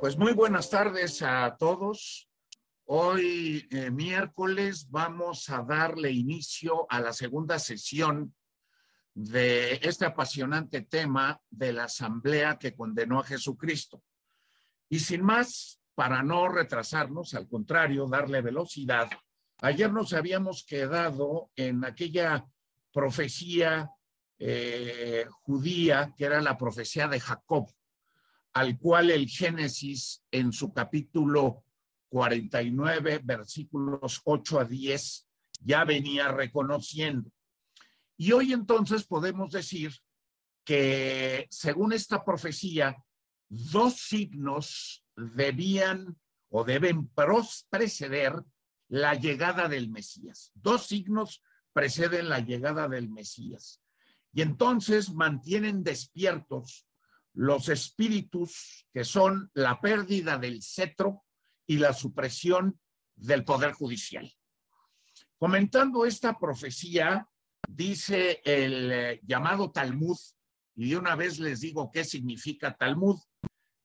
Pues muy buenas tardes a todos. Hoy, eh, miércoles, vamos a darle inicio a la segunda sesión de este apasionante tema de la asamblea que condenó a Jesucristo. Y sin más, para no retrasarnos, al contrario, darle velocidad, ayer nos habíamos quedado en aquella profecía eh, judía que era la profecía de Jacob, al cual el Génesis en su capítulo 49, versículos 8 a 10, ya venía reconociendo. Y hoy entonces podemos decir que según esta profecía, dos signos debían o deben preceder la llegada del Mesías. Dos signos preceden la llegada del Mesías. Y entonces mantienen despiertos los espíritus que son la pérdida del cetro y la supresión del poder judicial. Comentando esta profecía, dice el eh, llamado Talmud, y de una vez les digo qué significa Talmud.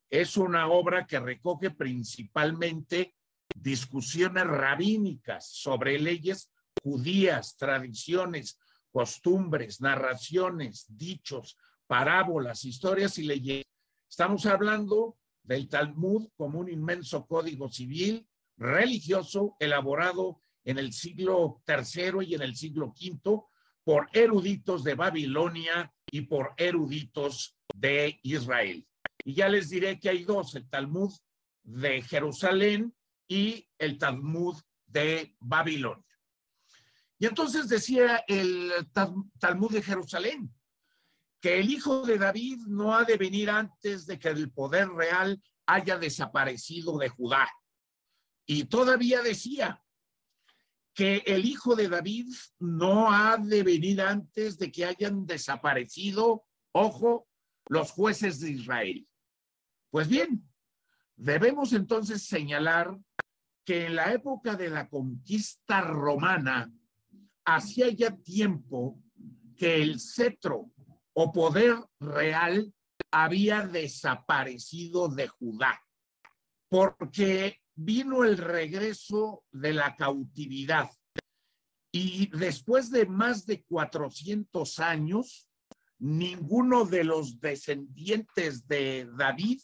Es una obra que recoge principalmente discusiones rabínicas sobre leyes judías, tradiciones, costumbres, narraciones, dichos, parábolas, historias y leyendas. Estamos hablando del Talmud como un inmenso código civil religioso elaborado en el siglo III y en el siglo V por eruditos de Babilonia y por eruditos de Israel. Y ya les diré que hay dos, el Talmud de Jerusalén y el Talmud de Babilonia. Y entonces decía el Talmud de Jerusalén, que el hijo de David no ha de venir antes de que el poder real haya desaparecido de Judá. Y todavía decía que el hijo de David no ha de venir antes de que hayan desaparecido, ojo, los jueces de Israel. Pues bien, debemos entonces señalar que en la época de la conquista romana, hacía ya tiempo que el cetro o poder real había desaparecido de Judá, porque vino el regreso de la cautividad. Y después de más de 400 años, ninguno de los descendientes de David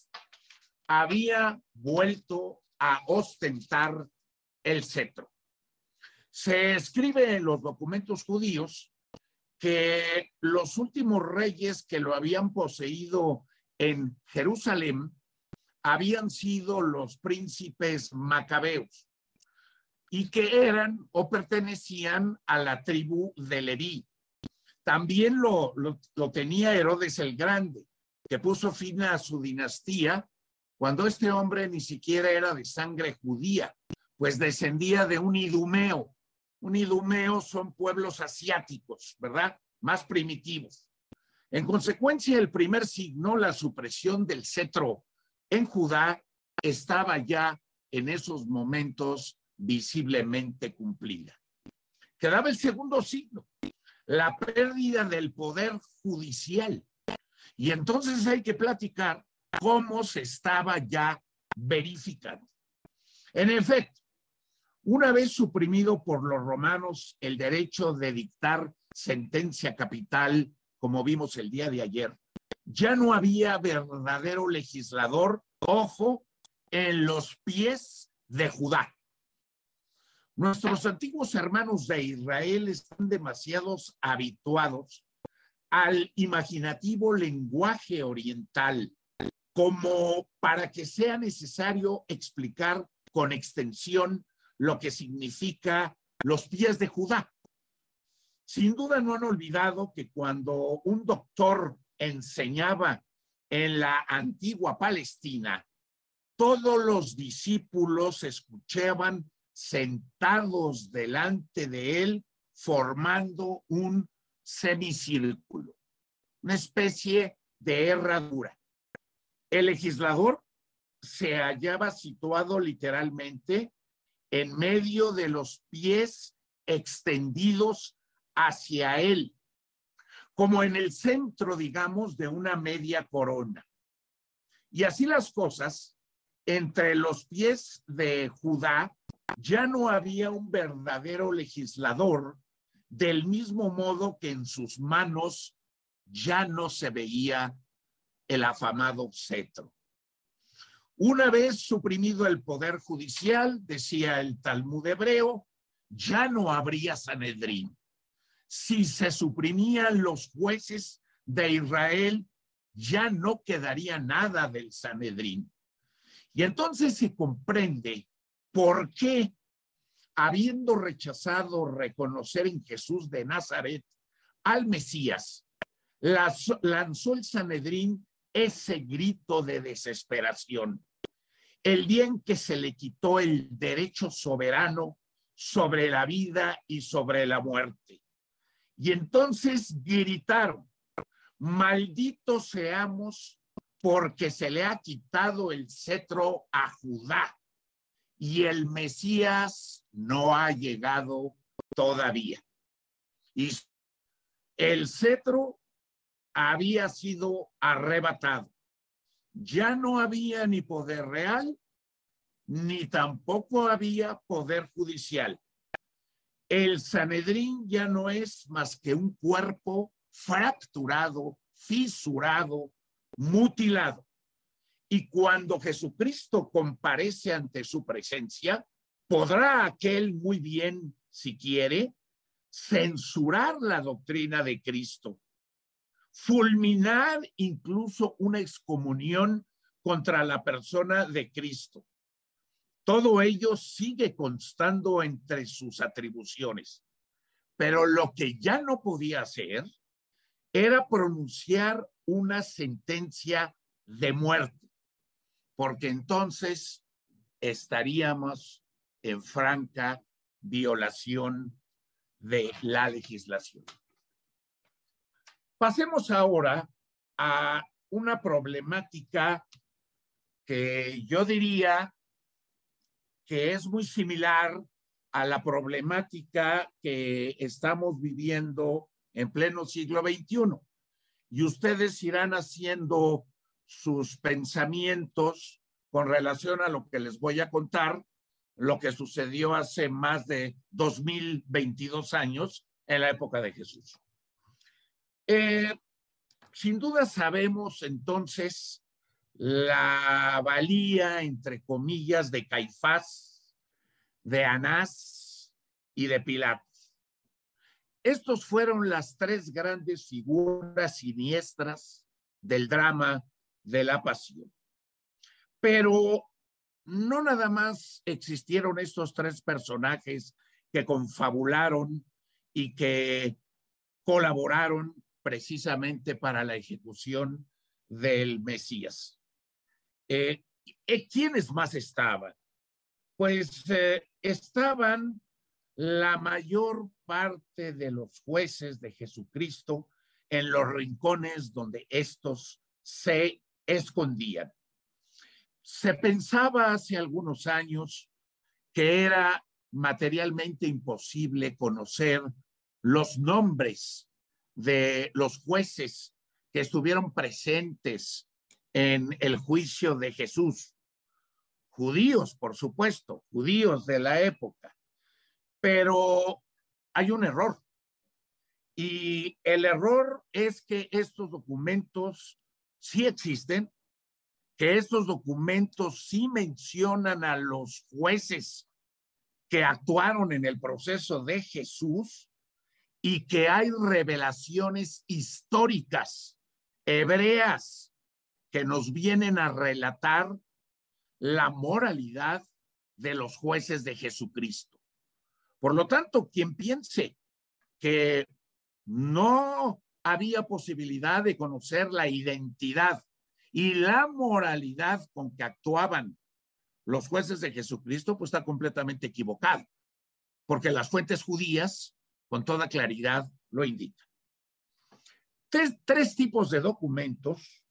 había vuelto a ostentar el cetro. Se escribe en los documentos judíos que los últimos reyes que lo habían poseído en Jerusalén habían sido los príncipes macabeos y que eran o pertenecían a la tribu de Leví. También lo, lo, tenía Herodes el Grande, que puso fin a su dinastía cuando este hombre ni siquiera era de sangre judía, pues descendía de un idumeo, un idumeo son pueblos asiáticos, ¿verdad? Más primitivos. En consecuencia, el primer signo, la supresión del cetro en Judá, estaba ya en esos momentos visiblemente cumplida. Quedaba el segundo signo, la pérdida del poder judicial. Y entonces hay que platicar cómo se estaba ya verificando. En efecto, una vez suprimido por los romanos el derecho de dictar sentencia capital, como vimos el día de ayer, ya no había verdadero legislador, ojo, en los pies de Judá. Nuestros antiguos hermanos de Israel están demasiado habituados al imaginativo lenguaje oriental como para que sea necesario explicar con extensión lo que significa los pies de Judá. Sin duda no han olvidado que cuando un doctor enseñaba en la antigua Palestina, todos los discípulos escuchaban sentados delante de él formando un semicírculo, una especie de herradura. El legislador se hallaba situado literalmente en medio de los pies extendidos hacia él, como en el centro, digamos, de una media corona. Y así las cosas, entre los pies de Judá ya no había un verdadero legislador, del mismo modo que en sus manos ya no se veía el afamado cetro. Una vez suprimido el poder judicial, decía el Talmud hebreo, ya no habría Sanedrín. Si se suprimían los jueces de Israel, ya no quedaría nada del Sanedrín. Y entonces se comprende por qué, habiendo rechazado reconocer en Jesús de Nazaret al Mesías, lanzó el Sanedrín ese grito de desesperación. El día en que se le quitó el derecho soberano sobre la vida y sobre la muerte. Y entonces gritaron, malditos seamos porque se le ha quitado el cetro a Judá y el Mesías no ha llegado todavía. Y el cetro había sido arrebatado. Ya no había ni poder real, ni tampoco había poder judicial. El Sanedrín ya no es más que un cuerpo fracturado, fisurado, mutilado. Y cuando Jesucristo comparece ante su presencia, podrá aquel muy bien, si quiere, censurar la doctrina de Cristo, fulminar incluso una excomunión contra la persona de Cristo. Todo ello sigue constando entre sus atribuciones, pero lo que ya no podía hacer era pronunciar una sentencia de muerte, porque entonces estaríamos en franca violación de la legislación. Pasemos ahora a una problemática que yo diría que es muy similar a la problemática que estamos viviendo en pleno siglo XXI. Y ustedes irán haciendo sus pensamientos con relación a lo que les voy a contar, lo que sucedió hace más de 2022 años en la época de Jesús. Eh, sin duda sabemos entonces la valía, entre comillas, de Caifás, de Anás y de Pilato. Estos fueron las tres grandes figuras siniestras del drama de la pasión. Pero no nada más existieron estos tres personajes que confabularon y que colaboraron precisamente para la ejecución del Mesías. Eh, eh, ¿Quiénes más estaban? Pues eh, estaban la mayor parte de los jueces de Jesucristo en los rincones donde estos se escondían. Se pensaba hace algunos años que era materialmente imposible conocer los nombres de los jueces que estuvieron presentes en el juicio de Jesús. Judíos, por supuesto, judíos de la época. Pero hay un error. Y el error es que estos documentos sí existen, que estos documentos sí mencionan a los jueces que actuaron en el proceso de Jesús y que hay revelaciones históricas hebreas que nos vienen a relatar la moralidad de los jueces de Jesucristo. Por lo tanto, quien piense que no había posibilidad de conocer la identidad y la moralidad con que actuaban los jueces de Jesucristo, pues está completamente equivocado, porque las fuentes judías con toda claridad lo indican. Tres, tres tipos de documentos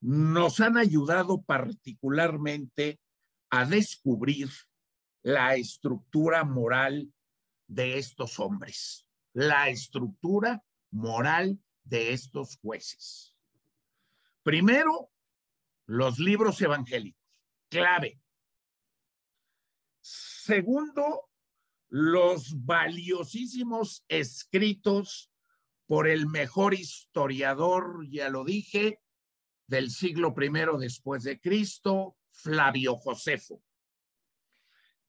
nos han ayudado particularmente a descubrir la estructura moral de estos hombres, la estructura moral de estos jueces. Primero, los libros evangélicos. clave. Segundo, los valiosísimos escritos por el mejor historiador, ya lo dije, del siglo I después de Cristo, Flavio Josefo.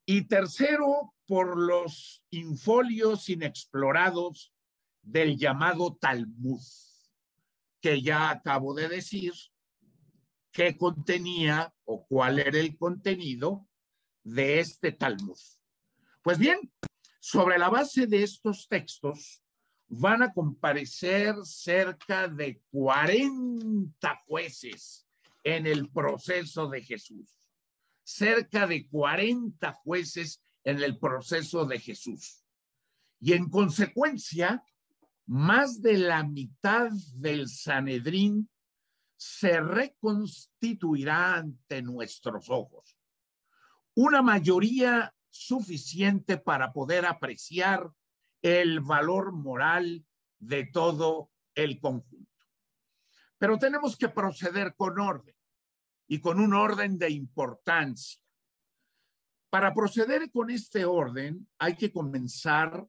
Y tercero, por los infolios inexplorados del llamado Talmud, que ya acabo de decir qué contenía o cuál era el contenido de este Talmud. Pues bien, sobre la base de estos textos van a comparecer cerca de 40 jueces en el proceso de Jesús. Cerca de 40 jueces en el proceso de Jesús. Y en consecuencia, más de la mitad del Sanedrín se reconstituirá ante nuestros ojos. Una mayoría suficiente para poder apreciar el valor moral de todo el conjunto. Pero tenemos que proceder con orden y con un orden de importancia. Para proceder con este orden hay que comenzar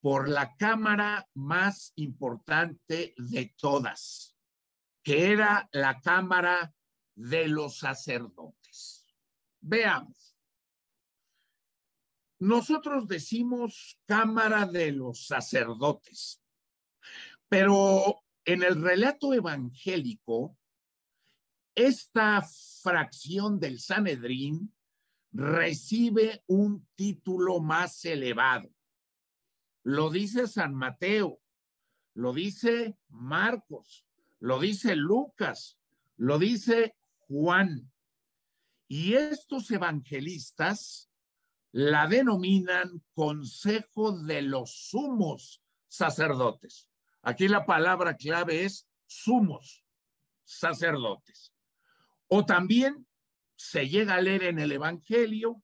por la cámara más importante de todas, que era la cámara de los sacerdotes. Veamos. Nosotros decimos Cámara de los Sacerdotes, pero en el relato evangélico, esta fracción del Sanedrín recibe un título más elevado. Lo dice San Mateo, lo dice Marcos, lo dice Lucas, lo dice Juan. Y estos evangelistas la denominan Consejo de los Sumos Sacerdotes. Aquí la palabra clave es sumos sacerdotes. O también se llega a leer en el Evangelio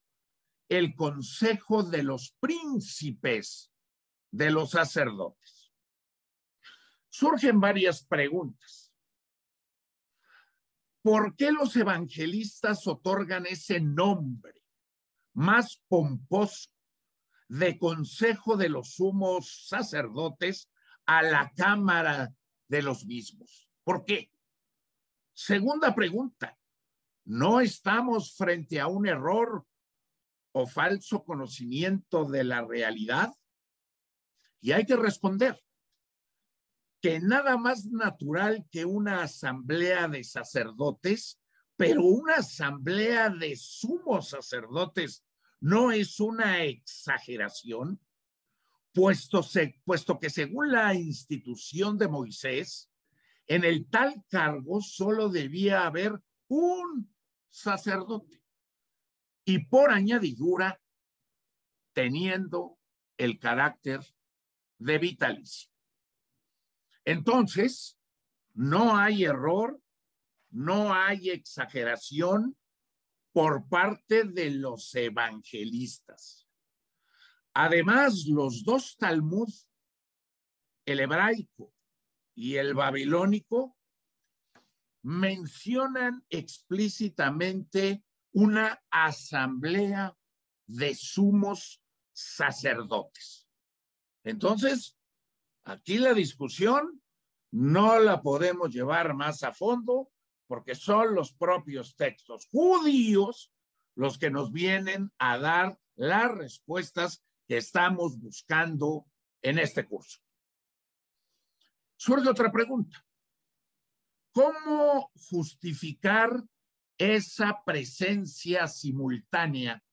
el Consejo de los Príncipes de los Sacerdotes. Surgen varias preguntas. ¿Por qué los evangelistas otorgan ese nombre? Más pomposo de consejo de los sumos sacerdotes a la cámara de los mismos. ¿Por qué? Segunda pregunta, ¿no estamos frente a un error o falso conocimiento de la realidad? Y hay que responder que nada más natural que una asamblea de sacerdotes pero una asamblea de sumos sacerdotes no es una exageración, puesto, que según la institución de Moisés, en el tal cargo solo debía haber un sacerdote y por añadidura teniendo el carácter de vitalicio. Entonces, no hay error no hay exageración por parte de los evangelistas. Además, los dos Talmud, el hebraico y el babilónico, mencionan explícitamente una asamblea de sumos sacerdotes. Entonces, aquí la discusión no la podemos llevar más a fondo porque son los propios textos judíos los que nos vienen a dar las respuestas que estamos buscando en este curso. Surge otra pregunta. ¿Cómo justificar esa presencia simultánea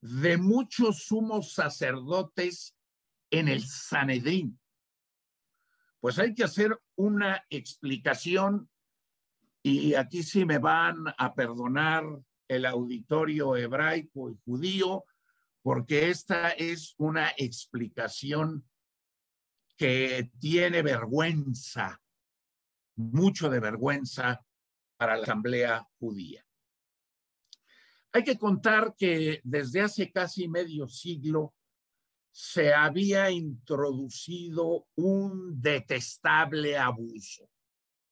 de muchos sumos sacerdotes en el Sanedrín? Pues hay que hacer una explicación y aquí sí me van a perdonar el auditorio hebraico y judío, porque esta es una explicación que tiene vergüenza, mucho de vergüenza para la asamblea judía. Hay que contar que desde hace casi medio siglo se había introducido un detestable abuso.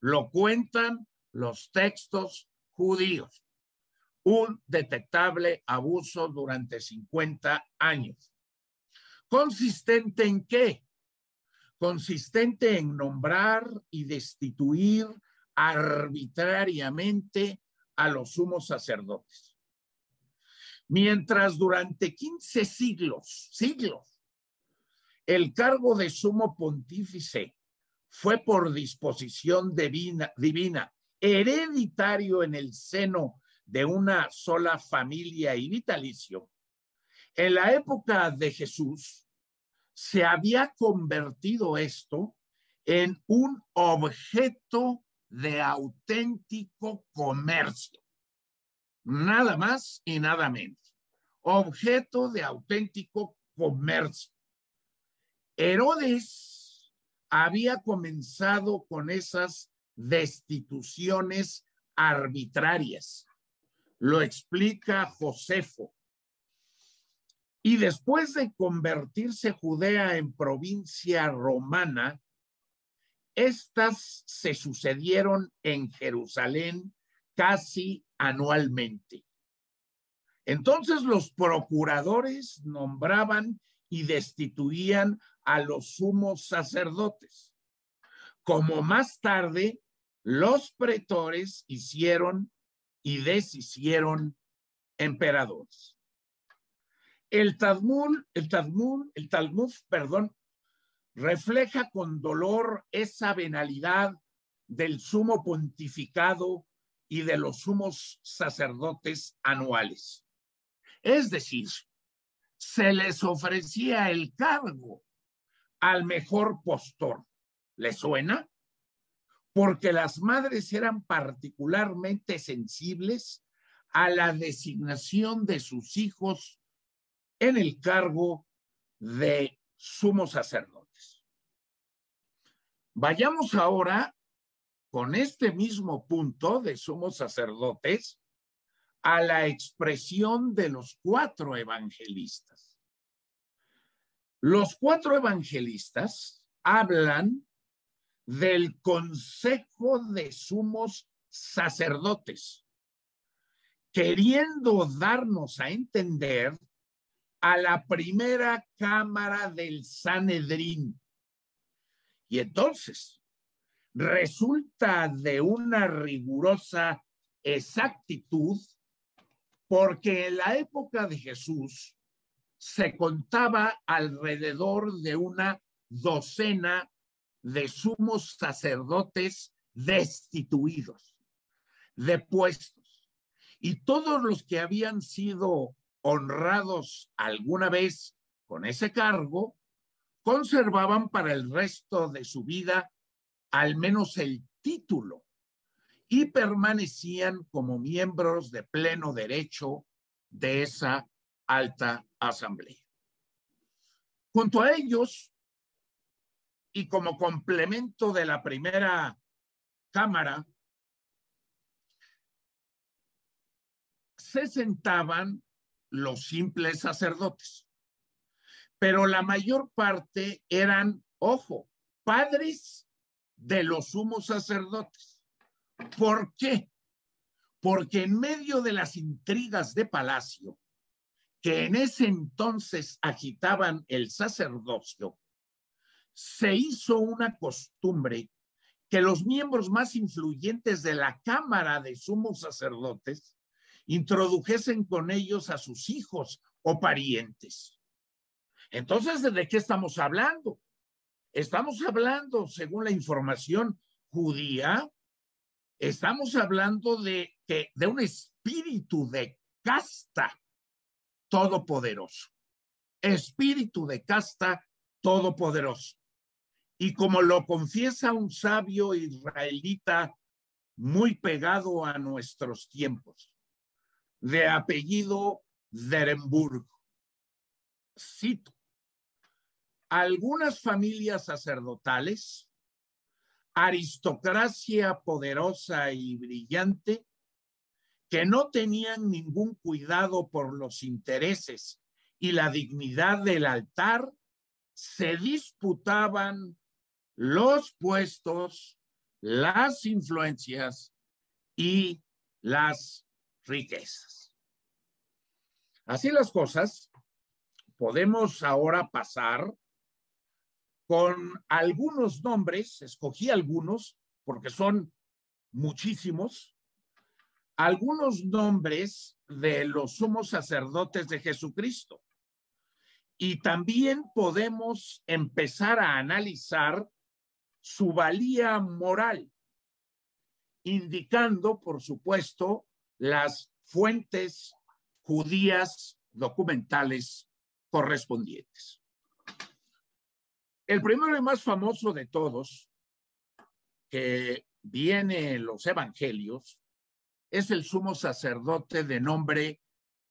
Lo cuentan los textos judíos. un detectable abuso durante 50 años. ¿Consistente en qué? Consistente en nombrar y destituir arbitrariamente a los sumos sacerdotes. Mientras durante 15 siglos, siglos, el cargo de sumo pontífice fue por disposición divina, divina hereditario en el seno de una sola familia y vitalicio, en la época de Jesús se había convertido esto en un objeto de auténtico comercio. Nada más y nada menos. Objeto de auténtico comercio. Herodes había comenzado con esas destituciones arbitrarias. Lo explica Josefo. Y después de convertirse Judea en provincia romana, estas se sucedieron en Jerusalén casi anualmente. Entonces los procuradores nombraban y destituían a los sumos sacerdotes, como más tarde los pretores hicieron y deshicieron emperadores. El Talmud, el Talmud, el Talmud, perdón, refleja con dolor esa venalidad del sumo pontificado y de los sumos sacerdotes anuales. Es decir, se les ofrecía el cargo al mejor postor. ¿Le suena? Porque las madres eran particularmente sensibles a la designación de sus hijos en el cargo de sumo sacerdotes. Vayamos ahora con este mismo punto de sumos sacerdotes a la expresión de los cuatro evangelistas. Los cuatro evangelistas hablan del consejo de sumos sacerdotes, queriendo darnos a entender a la primera cámara del Sanedrín. Y entonces resulta de una rigurosa exactitud porque en la época de Jesús se contaba alrededor de una docena de sumos sacerdotes destituidos, de puestos, y todos los que habían sido honrados alguna vez con ese cargo, conservaban para el resto de su vida al menos el título y permanecían como miembros de pleno derecho de esa alta asamblea. Junto a ellos, y como complemento de la primera cámara, se sentaban los simples sacerdotes, pero la mayor parte eran, ojo, padres de los sumos sacerdotes. ¿Por qué? Porque en medio de las intrigas de palacio, que en ese entonces agitaban el sacerdocio, se hizo una costumbre que los miembros más influyentes de la Cámara de Sumos Sacerdotes introdujesen con ellos a sus hijos o parientes. Entonces, ¿de qué estamos hablando? Estamos hablando, según la información judía, estamos hablando de, que, de un espíritu de casta todopoderoso. Espíritu de casta todopoderoso. Y como lo confiesa un sabio israelita muy pegado a nuestros tiempos, de apellido Derenburg. Cito, algunas familias sacerdotales, aristocracia poderosa y brillante, que no tenían ningún cuidado por los intereses y la dignidad del altar, se disputaban los puestos, las influencias y las riquezas. Así las cosas, podemos ahora pasar con algunos nombres, escogí algunos porque son muchísimos, algunos nombres de los sumos sacerdotes de Jesucristo. Y también podemos empezar a analizar su valía moral, indicando, por supuesto, las fuentes judías documentales correspondientes. El primero y más famoso de todos, que viene en los evangelios, es el sumo sacerdote de nombre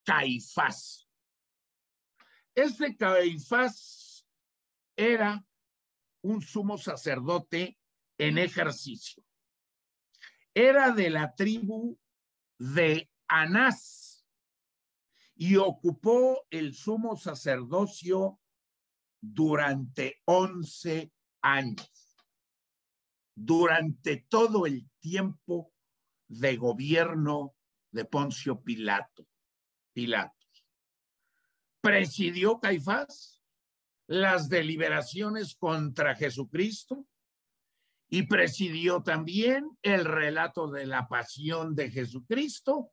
Caifás. Este Caifás era un sumo sacerdote en ejercicio. Era de la tribu de Anás y ocupó el sumo sacerdocio durante 11 años, durante todo el tiempo de gobierno de Poncio Pilato. Pilatos. Presidió Caifás las deliberaciones contra Jesucristo y presidió también el relato de la pasión de Jesucristo.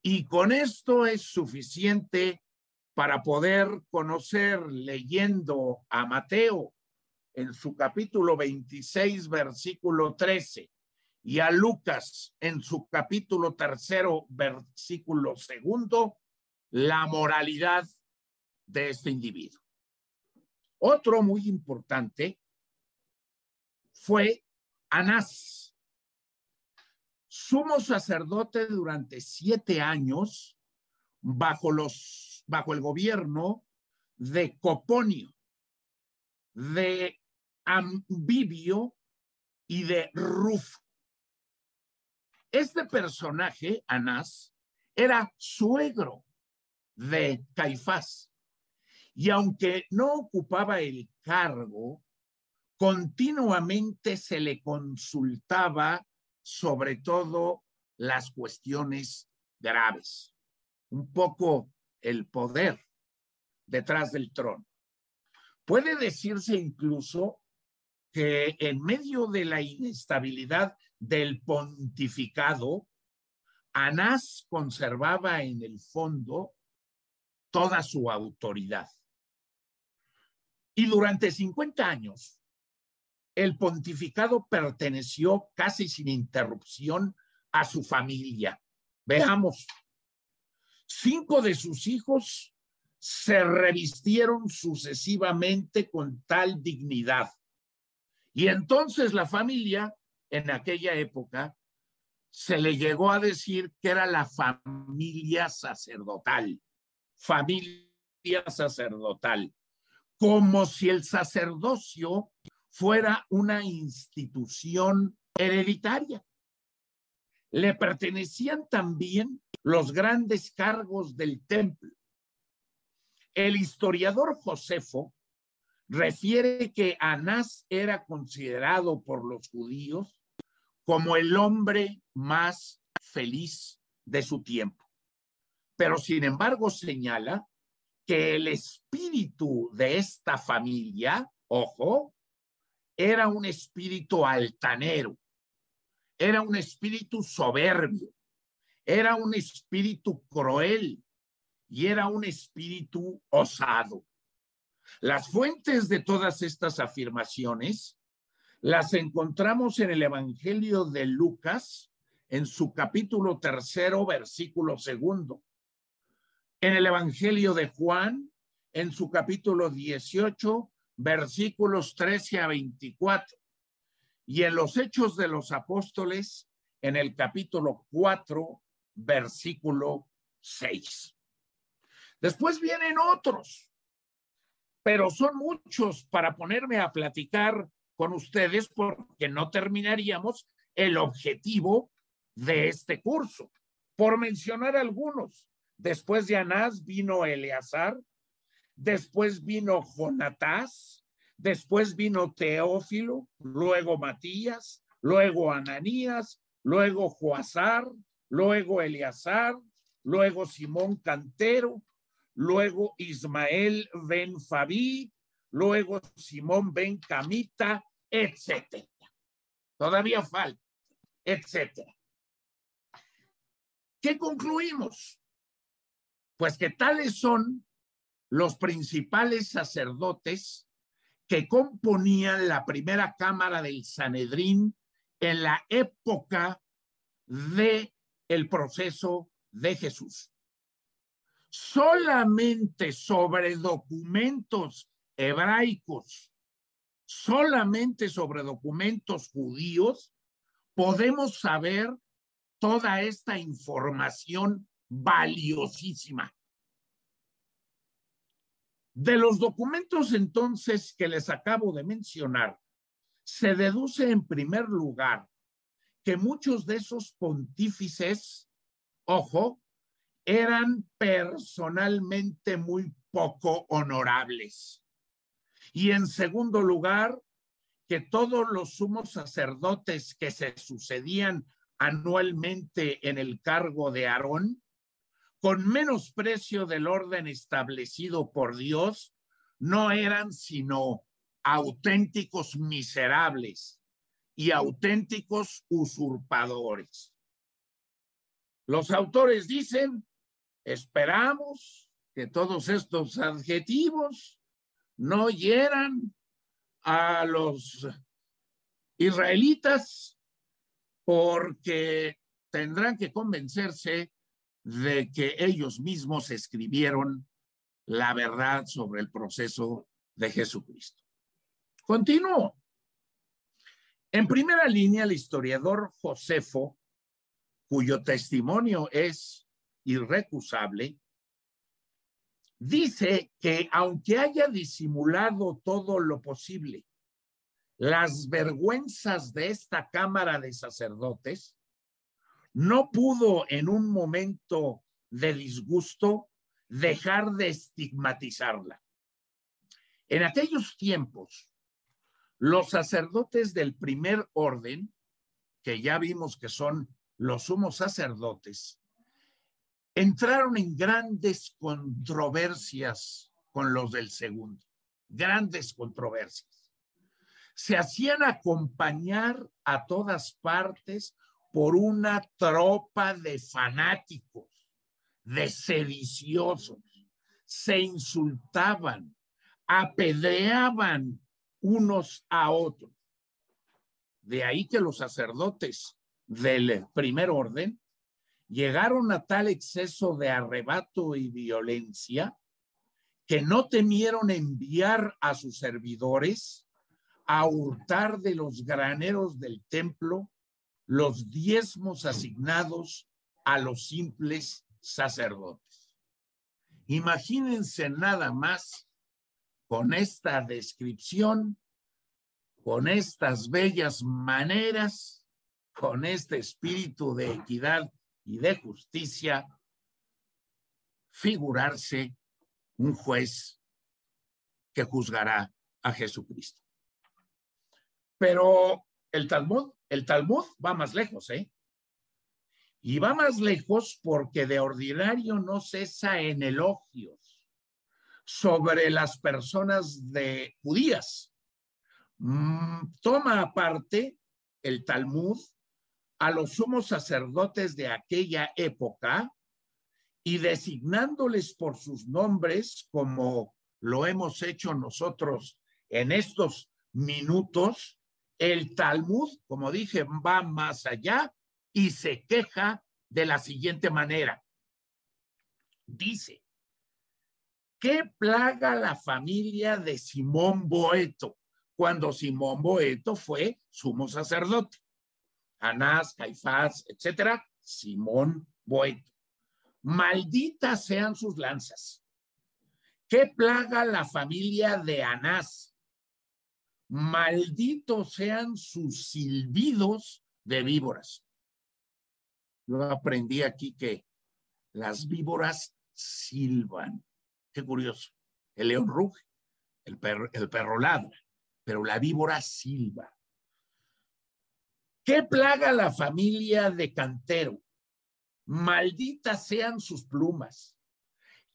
Y con esto es suficiente para poder conocer leyendo a Mateo en su capítulo 26, versículo 13, y a Lucas en su capítulo tercero, versículo segundo, la moralidad de este individuo. Otro muy importante fue Anás, sumo sacerdote durante siete años bajo los bajo el gobierno de Coponio, de Ambibio y de Rufo. Este personaje, Anás, era suegro de Caifás. Y aunque no ocupaba el cargo, continuamente se le consultaba sobre todo las cuestiones graves. Un poco el poder detrás del trono. Puede decirse incluso que en medio de la inestabilidad del pontificado, Anás conservaba en el fondo toda su autoridad. Y durante 50 años, el pontificado perteneció casi sin interrupción a su familia. Veamos Cinco de sus hijos se revistieron sucesivamente con tal dignidad. Y entonces la familia, en aquella época, se le llegó a decir que era la familia sacerdotal, familia sacerdotal, como si el sacerdocio fuera una institución hereditaria. Le pertenecían también los grandes cargos del templo. El historiador Josefo refiere que Anás era considerado por los judíos como el hombre más feliz de su tiempo. Pero sin embargo señala que el espíritu de esta familia, ojo, era un espíritu altanero, era un espíritu soberbio, era un espíritu cruel y era un espíritu osado. Las fuentes de todas estas afirmaciones las encontramos en el Evangelio de Lucas, en su capítulo tercero, versículo segundo. En el Evangelio de Juan, en su capítulo 18, versículos 13 a 24. Y en los Hechos de los Apóstoles, en el capítulo 4, versículo 6. Después vienen otros, pero son muchos para ponerme a platicar con ustedes porque no terminaríamos el objetivo de este curso. Por mencionar algunos, después de Anás vino Eleazar, después vino Jonatás, después vino Teófilo, luego Matías, luego Ananías, luego Joazar, luego Eleazar, luego Simón Cantero, luego Ismael Ben Fabí, luego Simón Ben Camita, etcétera. Todavía falta, etcétera. ¿Qué concluimos? Pues que tales son los principales sacerdotes que componían la primera cámara del Sanedrín en la época de el proceso de Jesús. Solamente sobre documentos hebraicos, solamente sobre documentos judíos, podemos saber toda esta información valiosísima. De los documentos entonces que les acabo de mencionar, se deduce en primer lugar que muchos de esos pontífices, ojo, eran personalmente muy poco honorables. Y en segundo lugar, que todos los sumos sacerdotes que se sucedían anualmente en el cargo de Aarón, con menosprecio del orden establecido por Dios, no eran sino auténticos miserables y auténticos usurpadores. Los autores dicen, esperamos que todos estos adjetivos no hieran a los israelitas porque tendrán que convencerse de que ellos mismos escribieron la verdad sobre el proceso de Jesucristo. Continúo. En primera línea, el historiador Josefo, cuyo testimonio es irrecusable, dice que aunque haya disimulado todo lo posible, las vergüenzas de esta Cámara de Sacerdotes, no pudo en un momento de disgusto dejar de estigmatizarla. En aquellos tiempos, los sacerdotes del primer orden, que ya vimos que son los sumos sacerdotes, entraron en grandes controversias con los del segundo, grandes controversias. Se hacían acompañar a todas partes por una tropa de fanáticos, de sediciosos. Se insultaban, apedreaban unos a otros. De ahí que los sacerdotes del primer orden llegaron a tal exceso de arrebato y violencia que no temieron enviar a sus servidores a hurtar de los graneros del templo los diezmos asignados a los simples sacerdotes. Imagínense nada más con esta descripción, con estas bellas maneras, con este espíritu de equidad y de justicia, figurarse un juez que juzgará a Jesucristo. Pero el Talmud el Talmud va más lejos, ¿eh? Y va más lejos porque de ordinario no cesa en elogios sobre las personas de judías. Mm, toma aparte el Talmud a los sumos sacerdotes de aquella época y designándoles por sus nombres, como lo hemos hecho nosotros en estos minutos, el Talmud, como dije, va más allá y se queja de la siguiente manera. Dice, ¿qué plaga la familia de Simón Boeto cuando Simón Boeto fue sumo sacerdote? Anás, Caifás, etcétera, Simón Boeto. Malditas sean sus lanzas. ¿Qué plaga la familia de Anás? Malditos sean sus silbidos de víboras. Yo aprendí aquí que las víboras silban. Qué curioso. El león ruge, el perro, el perro ladra, pero la víbora silba. ¿Qué plaga la familia de Cantero? malditas sean sus plumas.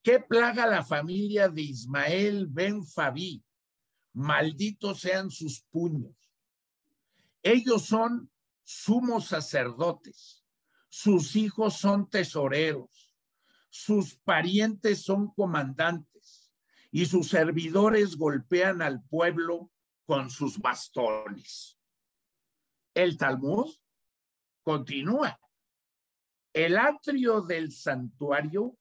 ¿Qué plaga la familia de Ismael ben Fabí? Malditos sean sus puños. Ellos son sumos sacerdotes, sus hijos son tesoreros, sus parientes son comandantes y sus servidores golpean al pueblo con sus bastones. El Talmud continúa. El atrio del santuario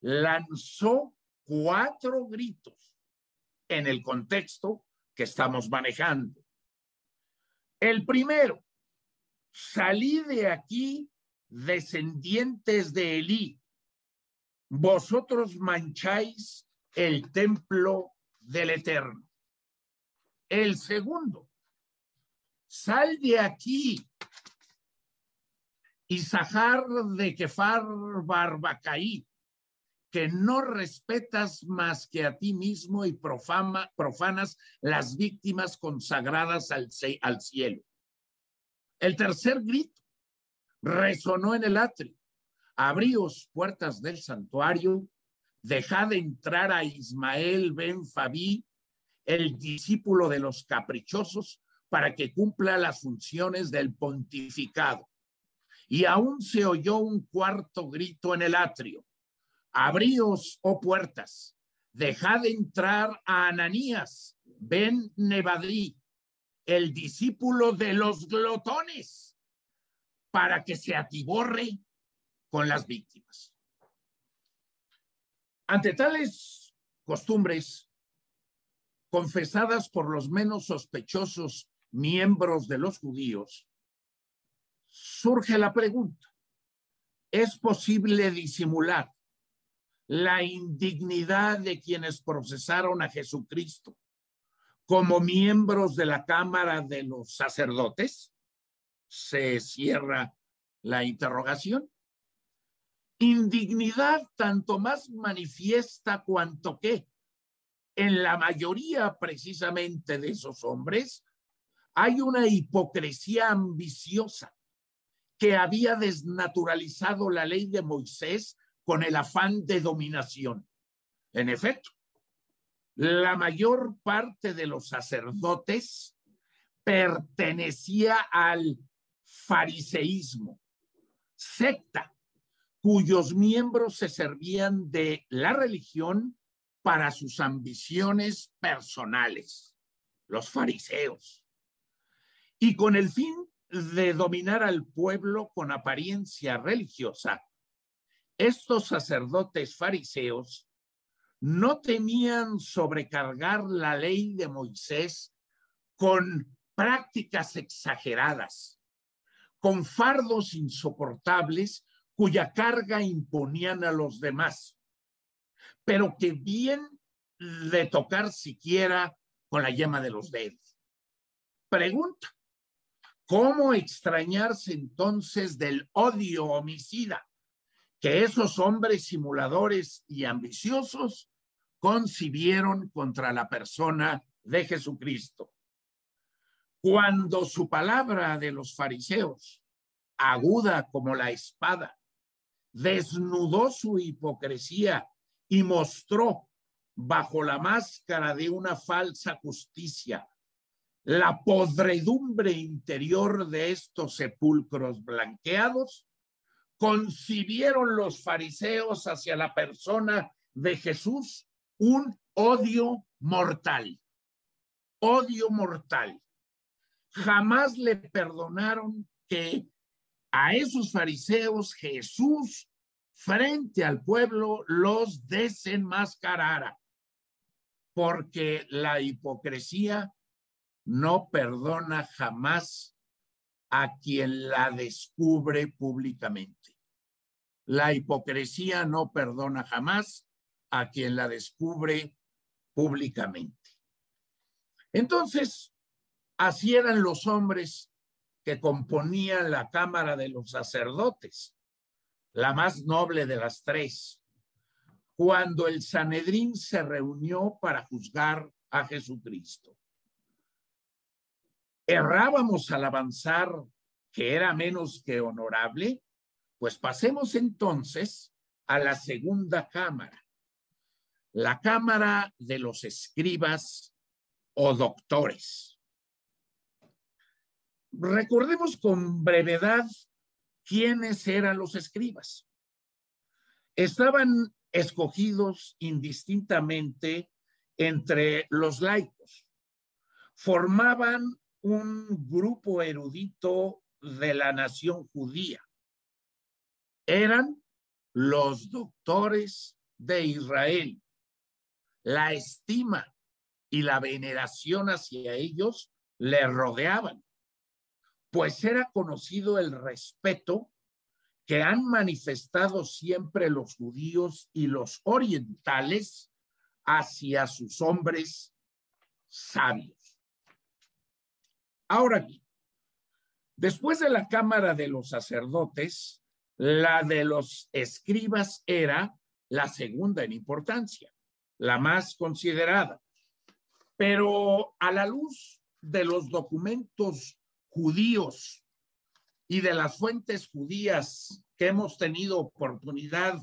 lanzó cuatro gritos en el contexto que estamos manejando. El primero, salí de aquí descendientes de Elí. Vosotros mancháis el templo del Eterno. El segundo, sal de aquí, Isahar de Kefar Barbacaí, que no respetas más que a ti mismo y profanas las víctimas consagradas al, al cielo. El tercer grito resonó en el atrio. Abríos puertas del santuario, dejad entrar a Ismael ben Fabí, el discípulo de los caprichosos, para que cumpla las funciones del pontificado. Y aún se oyó un cuarto grito en el atrio abríos, oh puertas, dejad entrar a Ananías, ben Nevadí, el discípulo de los glotones, para que se atiborre con las víctimas. Ante tales costumbres, confesadas por los menos sospechosos miembros de los judíos, surge la pregunta, ¿es posible disimular la indignidad de quienes procesaron a Jesucristo como miembros de la Cámara de los Sacerdotes? Se cierra la interrogación. Indignidad tanto más manifiesta cuanto que en la mayoría precisamente de esos hombres hay una hipocresía ambiciosa que había desnaturalizado la ley de Moisés con el afán de dominación. En efecto, la mayor parte de los sacerdotes pertenecía al fariseísmo, secta cuyos miembros se servían de la religión para sus ambiciones personales, los fariseos. Y con el fin de dominar al pueblo con apariencia religiosa, estos sacerdotes fariseos no temían sobrecargar la ley de Moisés con prácticas exageradas, con fardos insoportables cuya carga imponían a los demás, pero que bien de tocar siquiera con la yema de los dedos. Pregunta, ¿cómo extrañarse entonces del odio homicida que esos hombres simuladores y ambiciosos concibieron contra la persona de Jesucristo. Cuando su palabra de los fariseos, aguda como la espada, desnudó su hipocresía y mostró bajo la máscara de una falsa justicia la podredumbre interior de estos sepulcros blanqueados, concibieron los fariseos hacia la persona de Jesús un odio mortal, odio mortal. Jamás le perdonaron que a esos fariseos Jesús frente al pueblo los desenmascarara, porque la hipocresía no perdona jamás a quien la descubre públicamente. La hipocresía no perdona jamás a quien la descubre públicamente. Entonces, así eran los hombres que componían la Cámara de los Sacerdotes, la más noble de las tres, cuando el Sanedrín se reunió para juzgar a Jesucristo errábamos al avanzar que era menos que honorable Pues pasemos entonces a la segunda cámara, la cámara de los escribas o doctores. Recordemos con brevedad quiénes eran los escribas. Estaban escogidos indistintamente entre los laicos. Formaban un grupo erudito de la nación judía. Eran los doctores de Israel. La estima y la veneración hacia ellos le rodeaban, pues era conocido el respeto que han manifestado siempre los judíos y los orientales hacia sus hombres sabios. Ahora después de la Cámara de los Sacerdotes, la de los escribas era la segunda en importancia, la más considerada. Pero a la luz de los documentos judíos y de las fuentes judías que hemos tenido oportunidad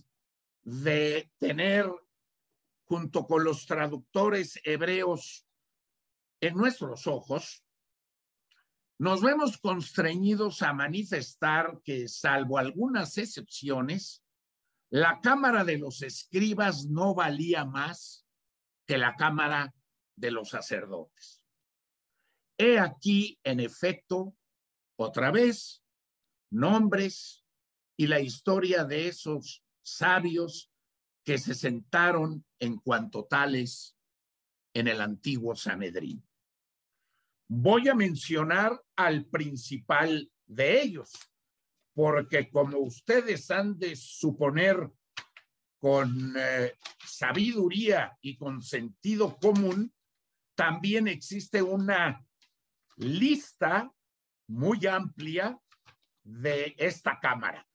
de tener junto con los traductores hebreos en nuestros ojos, nos vemos constreñidos a manifestar que, salvo algunas excepciones, la Cámara de los Escribas no valía más que la Cámara de los Sacerdotes. He aquí, en efecto, otra vez, nombres y la historia de esos sabios que se sentaron en cuanto tales en el antiguo Sanedrín. Voy a mencionar al principal de ellos, porque como ustedes han de suponer con eh, sabiduría y con sentido común, también existe una lista muy amplia de esta Cámara.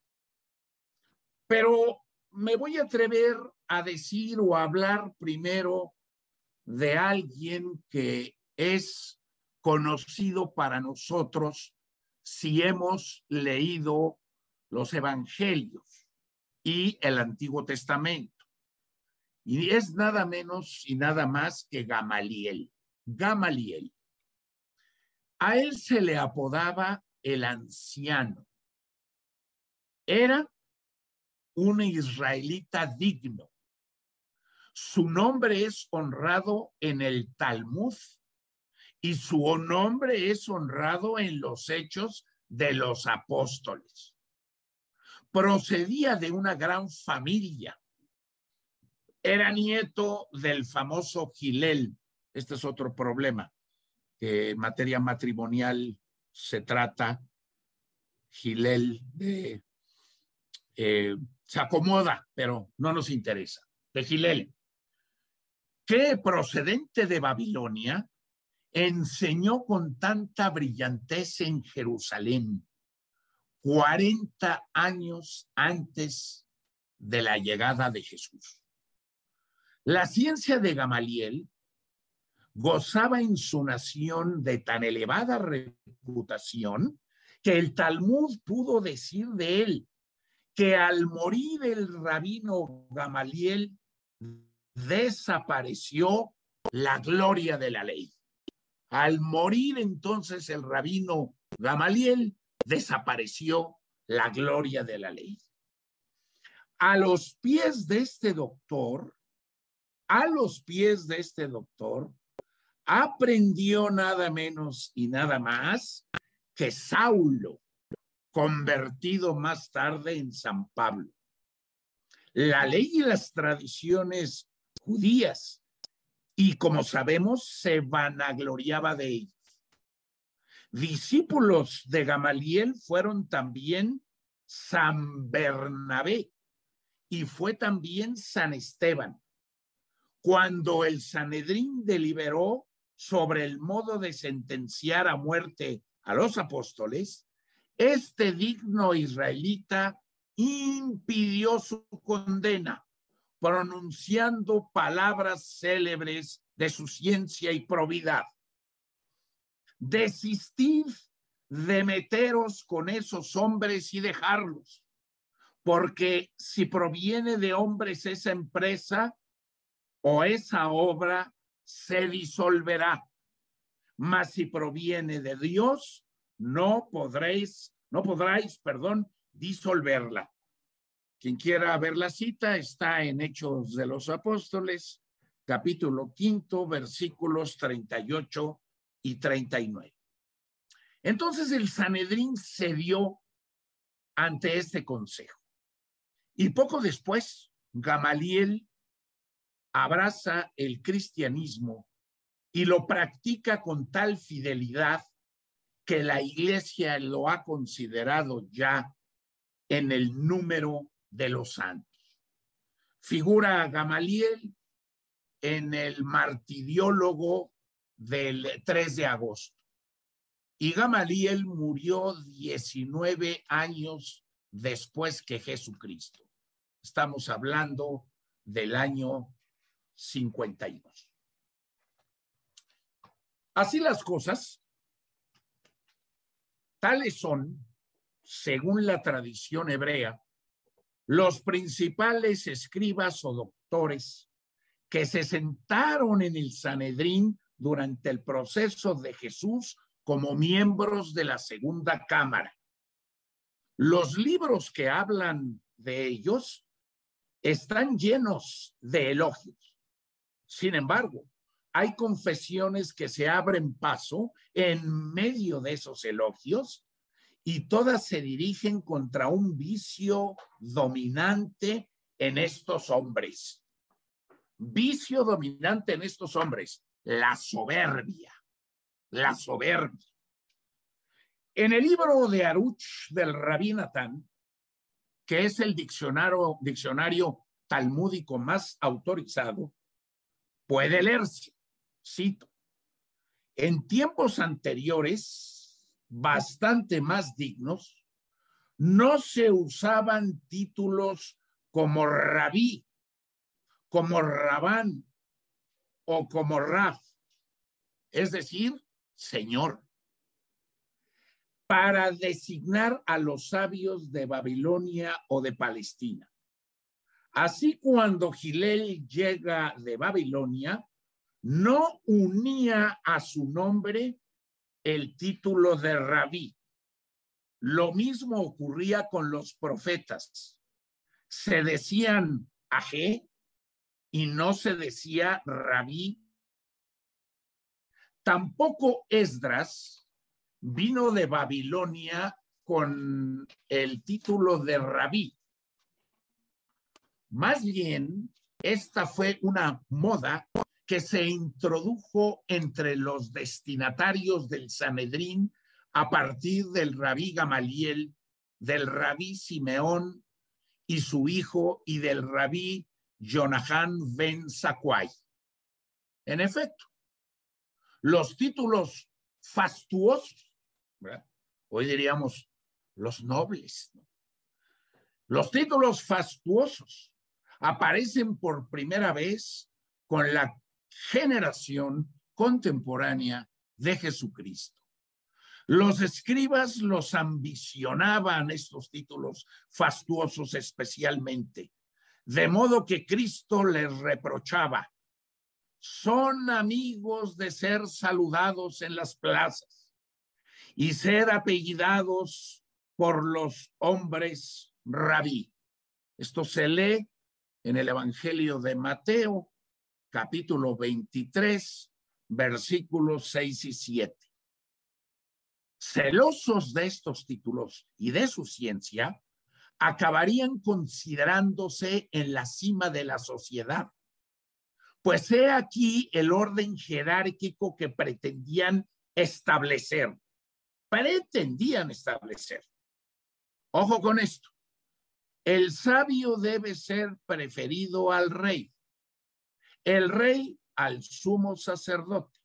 Pero me voy a atrever a decir o a hablar primero de alguien que es conocido para nosotros si hemos leído los evangelios y el Antiguo Testamento. Y es nada menos y nada más que Gamaliel. Gamaliel. A él se le apodaba el anciano. Era un israelita digno. Su nombre es honrado en el Talmud y su nombre es honrado en los hechos de los apóstoles. Procedía de una gran familia. Era nieto del famoso Gilel. Este es otro problema que en materia matrimonial se trata. Gilel eh, se acomoda, pero no nos interesa. De Gilel, que procedente de Babilonia, enseñó con tanta brillantez en Jerusalén 40 años antes de la llegada de Jesús. La ciencia de Gamaliel gozaba en su nación de tan elevada reputación que el Talmud pudo decir de él que al morir el rabino Gamaliel desapareció la gloria de la ley. Al morir entonces el rabino Gamaliel desapareció la gloria de la ley. A los pies de este doctor, a los pies de este doctor, aprendió nada menos y nada más que Saulo, convertido más tarde en San Pablo. La ley y las tradiciones judías, y como sabemos, se vanagloriaba de ellos. Discípulos de Gamaliel fueron también San Bernabé y fue también San Esteban. Cuando el Sanedrín deliberó sobre el modo de sentenciar a muerte a los apóstoles, este digno israelita impidió su condena, pronunciando palabras célebres de su ciencia y probidad. Desistid de meteros con esos hombres y dejarlos, porque si proviene de hombres esa empresa o esa obra, se disolverá. Mas si proviene de Dios, no podréis, no podráis, perdón, disolverla. Quien quiera ver la cita está en Hechos de los Apóstoles, capítulo quinto, versículos 38 y 39. Entonces el Sanedrín cedió ante este consejo. Y poco después, Gamaliel abraza el cristianismo y lo practica con tal fidelidad que la iglesia lo ha considerado ya en el número de los santos. Figura Gamaliel en el martiriólogo del 3 de agosto. Y Gamaliel murió 19 años después que Jesucristo. Estamos hablando del año 52. Así las cosas, tales son, según la tradición hebrea, los principales escribas o doctores que se sentaron en el Sanedrín durante el proceso de Jesús como miembros de la segunda cámara. Los libros que hablan de ellos están llenos de elogios. Sin embargo, hay confesiones que se abren paso en medio de esos elogios y todas se dirigen contra un vicio dominante en estos hombres. Vicio dominante en estos hombres, la soberbia, la soberbia. En el libro de Aruch del Rabí Natán, que es el diccionario, diccionario talmúdico más autorizado, puede leerse, cito, en tiempos anteriores, bastante más dignos, no se usaban títulos como rabí, como rabán o como raf, es decir, señor, para designar a los sabios de Babilonia o de Palestina. Así cuando Gilel llega de Babilonia, no unía a su nombre el título de rabí. Lo mismo ocurría con los profetas. Se decían Aje y no se decía rabí. Tampoco Esdras vino de Babilonia con el título de rabí. Más bien, esta fue una moda que se introdujo entre los destinatarios del Sanedrín a partir del rabí Gamaliel, del rabí Simeón y su hijo y del rabí Jonahan ben Sakwai. En efecto, los títulos fastuosos, hoy diríamos los nobles, los títulos fastuosos aparecen por primera vez con la generación contemporánea de Jesucristo. Los escribas los ambicionaban estos títulos fastuosos especialmente, de modo que Cristo les reprochaba, son amigos de ser saludados en las plazas y ser apellidados por los hombres rabí. Esto se lee en el Evangelio de Mateo, capítulo 23, versículos 6 y 7. Celosos de estos títulos y de su ciencia, acabarían considerándose en la cima de la sociedad. Pues he aquí el orden jerárquico que pretendían establecer. Pretendían establecer. Ojo con esto. El sabio debe ser preferido al rey el rey al sumo sacerdote,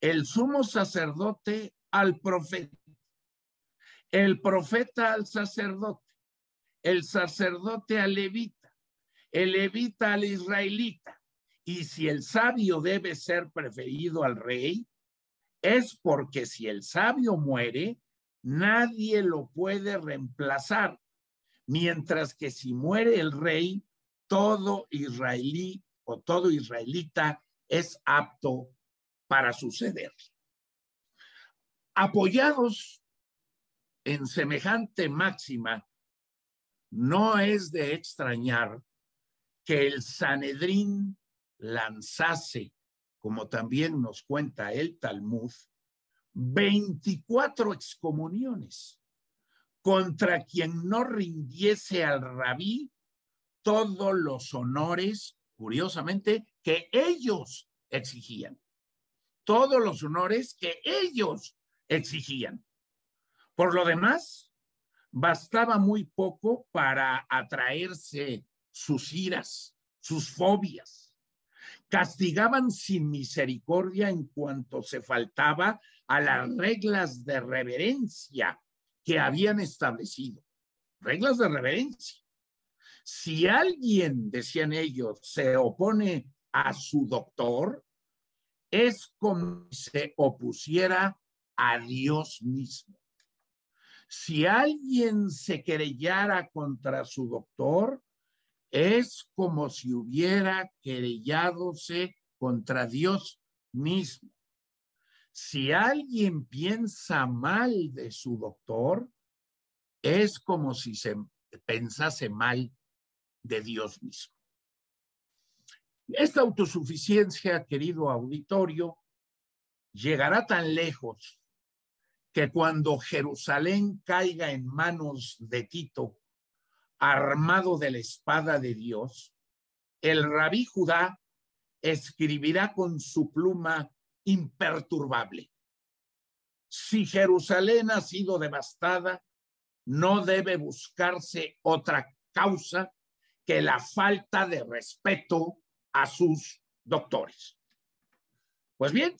el sumo sacerdote al profeta, el profeta al sacerdote, el sacerdote al levita, el levita al israelita. Y si el sabio debe ser preferido al rey, es porque si el sabio muere, nadie lo puede reemplazar, mientras que si muere el rey, todo israelí todo israelita es apto para suceder. Apoyados en semejante máxima, no es de extrañar que el Sanedrín lanzase, como también nos cuenta el Talmud, 24 excomuniones contra quien no rindiese al rabí todos los honores, curiosamente, que ellos exigían. Todos los honores que ellos exigían. Por lo demás, bastaba muy poco para atraerse sus iras, sus fobias. Castigaban sin misericordia en cuanto se faltaba a las reglas de reverencia que habían establecido. Reglas de reverencia. Si alguien, decían ellos, se opone a su doctor, es como si se opusiera a Dios mismo. Si alguien se querellara contra su doctor, es como si hubiera querelládose contra Dios mismo. Si alguien piensa mal de su doctor, es como si se pensase mal de Dios mismo. Esta autosuficiencia, querido auditorio, llegará tan lejos que cuando Jerusalén caiga en manos de Tito, armado de la espada de Dios, el rabí Judá escribirá con su pluma imperturbable. Si Jerusalén ha sido devastada, no debe buscarse otra causa que la falta de respeto a sus doctores. Pues bien,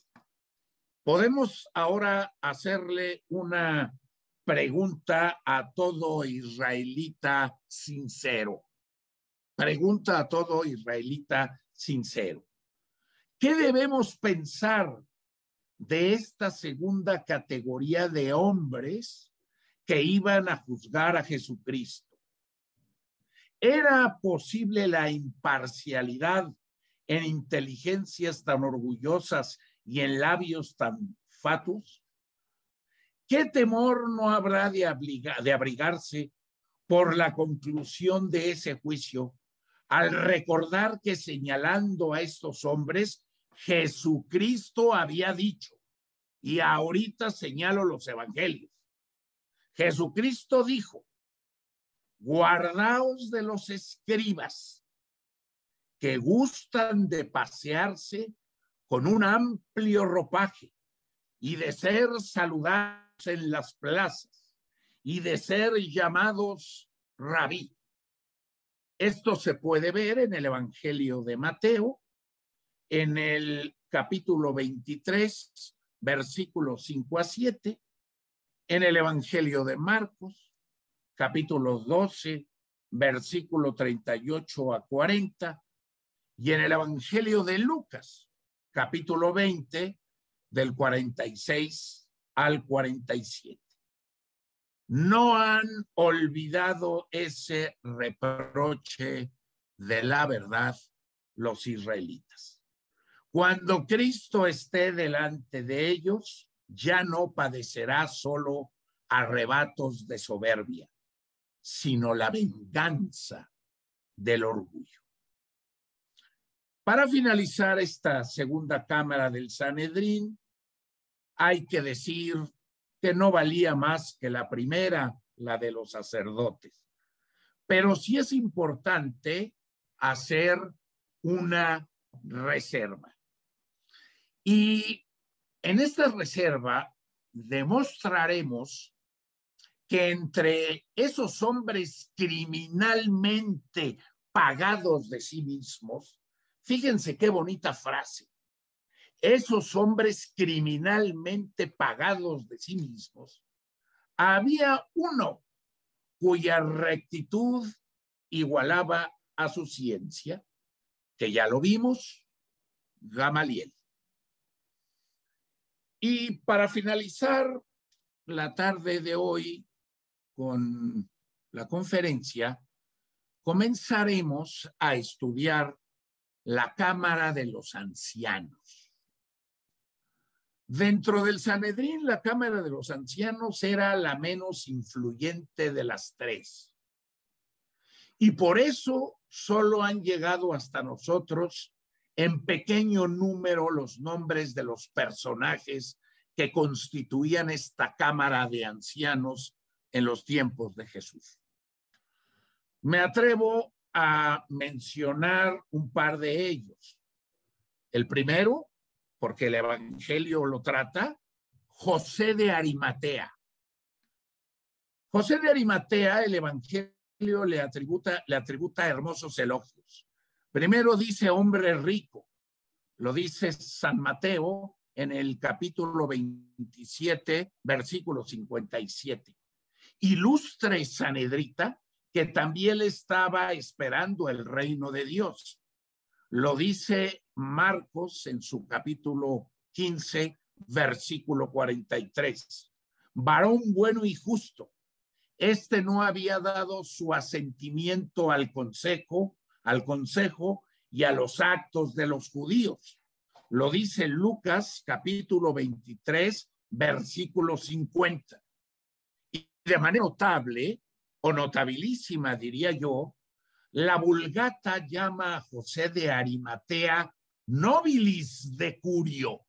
podemos ahora hacerle una pregunta a todo israelita sincero. Pregunta a todo israelita sincero. ¿Qué debemos pensar de esta segunda categoría de hombres que iban a juzgar a Jesucristo? ¿Era posible la imparcialidad en inteligencias tan orgullosas y en labios tan fatuos? ¿Qué temor no habrá de, de abrigarse por la conclusión de ese juicio al recordar que señalando a estos hombres, Jesucristo había dicho, y ahorita señalo los evangelios, Jesucristo dijo, guardaos de los escribas que gustan de pasearse con un amplio ropaje y de ser saludados en las plazas y de ser llamados rabí. Esto se puede ver en el Evangelio de Mateo, en el capítulo 23, versículos 5 a 7, en el Evangelio de Marcos, capítulo 12, versículo 38 a 40, y en el Evangelio de Lucas, capítulo 20, del 46 al 47. No han olvidado ese reproche de la verdad los israelitas. Cuando Cristo esté delante de ellos, ya no padecerá solo arrebatos de soberbia, sino la venganza del orgullo. Para finalizar esta segunda cámara del Sanedrín, hay que decir que no valía más que la primera, la de los sacerdotes. Pero sí es importante hacer una reserva. Y en esta reserva demostraremos que entre esos hombres criminalmente pagados de sí mismos, fíjense qué bonita frase, esos hombres criminalmente pagados de sí mismos, había uno cuya rectitud igualaba a su ciencia, que ya lo vimos, Gamaliel. Y para finalizar la tarde de hoy, con la conferencia, comenzaremos a estudiar la Cámara de los Ancianos. Dentro del Sanedrín, la Cámara de los Ancianos era la menos influyente de las tres. Y por eso solo han llegado hasta nosotros en pequeño número los nombres de los personajes que constituían esta Cámara de Ancianos en los tiempos de Jesús. Me atrevo a mencionar un par de ellos. El primero, porque el Evangelio lo trata, José de Arimatea. José de Arimatea, el Evangelio le atributa, le atributa hermosos elogios. Primero dice hombre rico, lo dice San Mateo en el capítulo 27, versículo 57. Ilustre Sanedrita, que también estaba esperando el reino de Dios. Lo dice Marcos en su capítulo 15, versículo 43. Varón bueno y justo. Este no había dado su asentimiento al consejo, al consejo y a los actos de los judíos. Lo dice Lucas capítulo 23, versículo 50. De manera notable, o notabilísima, diría yo, la Vulgata llama a José de Arimatea nobilis de Curio,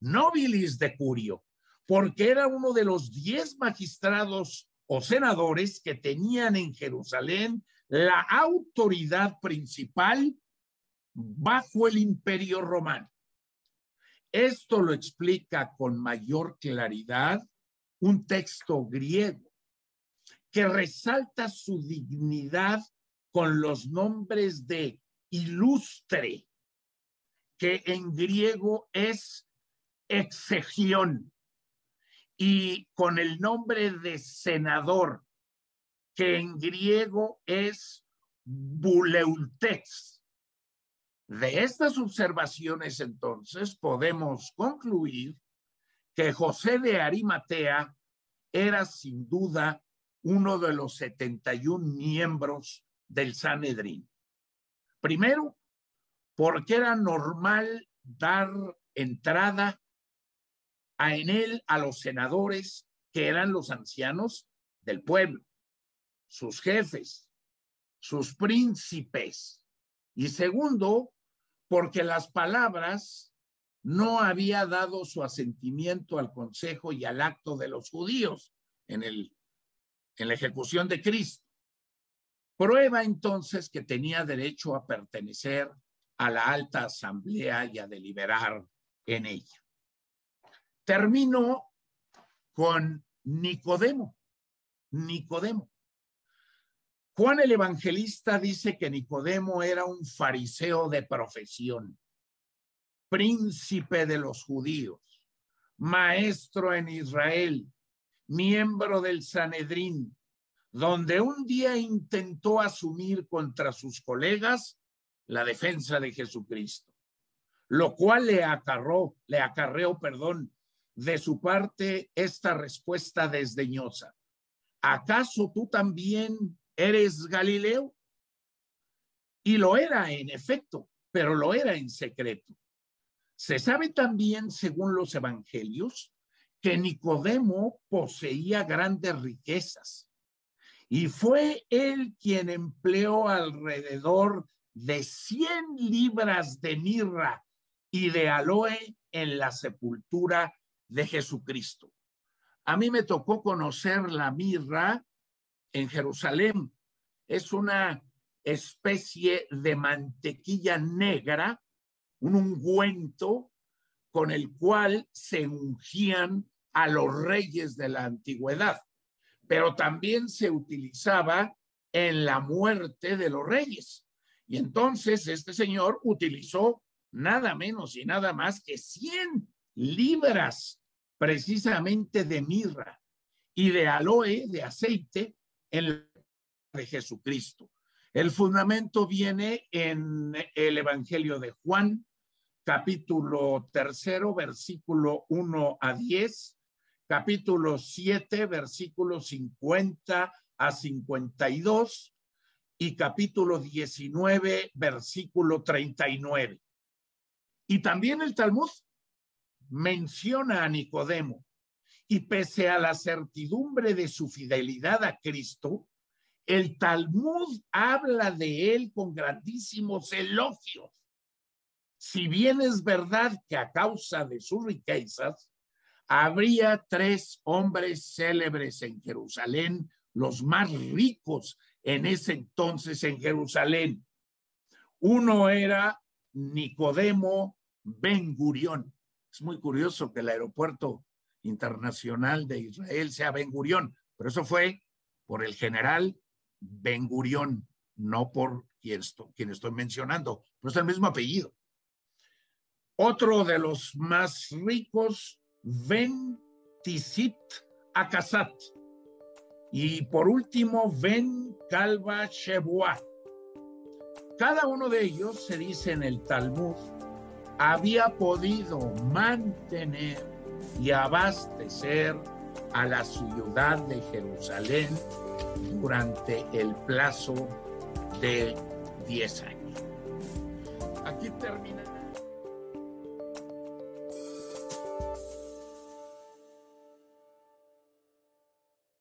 nobilis de Curio, porque era uno de los diez magistrados o senadores que tenían en Jerusalén la autoridad principal bajo el imperio romano. Esto lo explica con mayor claridad un texto griego que resalta su dignidad con los nombres de ilustre, que en griego es exegión, y con el nombre de senador, que en griego es buleultex. De estas observaciones, entonces, podemos concluir que José de Arimatea era sin duda uno de los 71 miembros del Sanedrín. Primero, porque era normal dar entrada a en él a los senadores que eran los ancianos del pueblo, sus jefes, sus príncipes. Y segundo, porque las palabras no había dado su asentimiento al consejo y al acto de los judíos en el en la ejecución de Cristo. Prueba entonces que tenía derecho a pertenecer a la alta asamblea y a deliberar en ella. Termino con Nicodemo. Nicodemo. Juan el Evangelista dice que Nicodemo era un fariseo de profesión, príncipe de los judíos, maestro en Israel, miembro del Sanedrín, donde un día intentó asumir contra sus colegas la defensa de Jesucristo, lo cual le acarró, le acarreó, perdón, de su parte esta respuesta desdeñosa. ¿Acaso tú también eres Galileo? Y lo era en efecto, pero lo era en secreto. Se sabe también, según los evangelios, que Nicodemo poseía grandes riquezas y fue él quien empleó alrededor de 100 libras de mirra y de aloe en la sepultura de Jesucristo. A mí me tocó conocer la mirra en Jerusalén. Es una especie de mantequilla negra, un ungüento con el cual se ungían a los reyes de la antigüedad, pero también se utilizaba en la muerte de los reyes. Y entonces este señor utilizó nada menos y nada más que 100 libras precisamente de mirra y de aloe, de aceite, en de Jesucristo. El fundamento viene en el Evangelio de Juan, capítulo tercero, versículo 1 a 10, capítulo 7, versículo 50 a 52 y capítulo 19, versículo 39. Y también el Talmud menciona a Nicodemo y pese a la certidumbre de su fidelidad a Cristo, el Talmud habla de él con grandísimos elogios. Si bien es verdad que a causa de sus riquezas, habría tres hombres célebres en Jerusalén, los más ricos en ese entonces en Jerusalén. Uno era Nicodemo Ben Gurión. Es muy curioso que el aeropuerto internacional de Israel sea Ben Gurión, pero eso fue por el general Ben Gurión, no por quien estoy, quien estoy mencionando, pero es el mismo apellido. Otro de los más ricos, Ben Tisit Akasat. Y por último, Ben Calva Shebua. Cada uno de ellos, se dice en el Talmud, había podido mantener y abastecer a la ciudad de Jerusalén durante el plazo de 10 años. Aquí termina.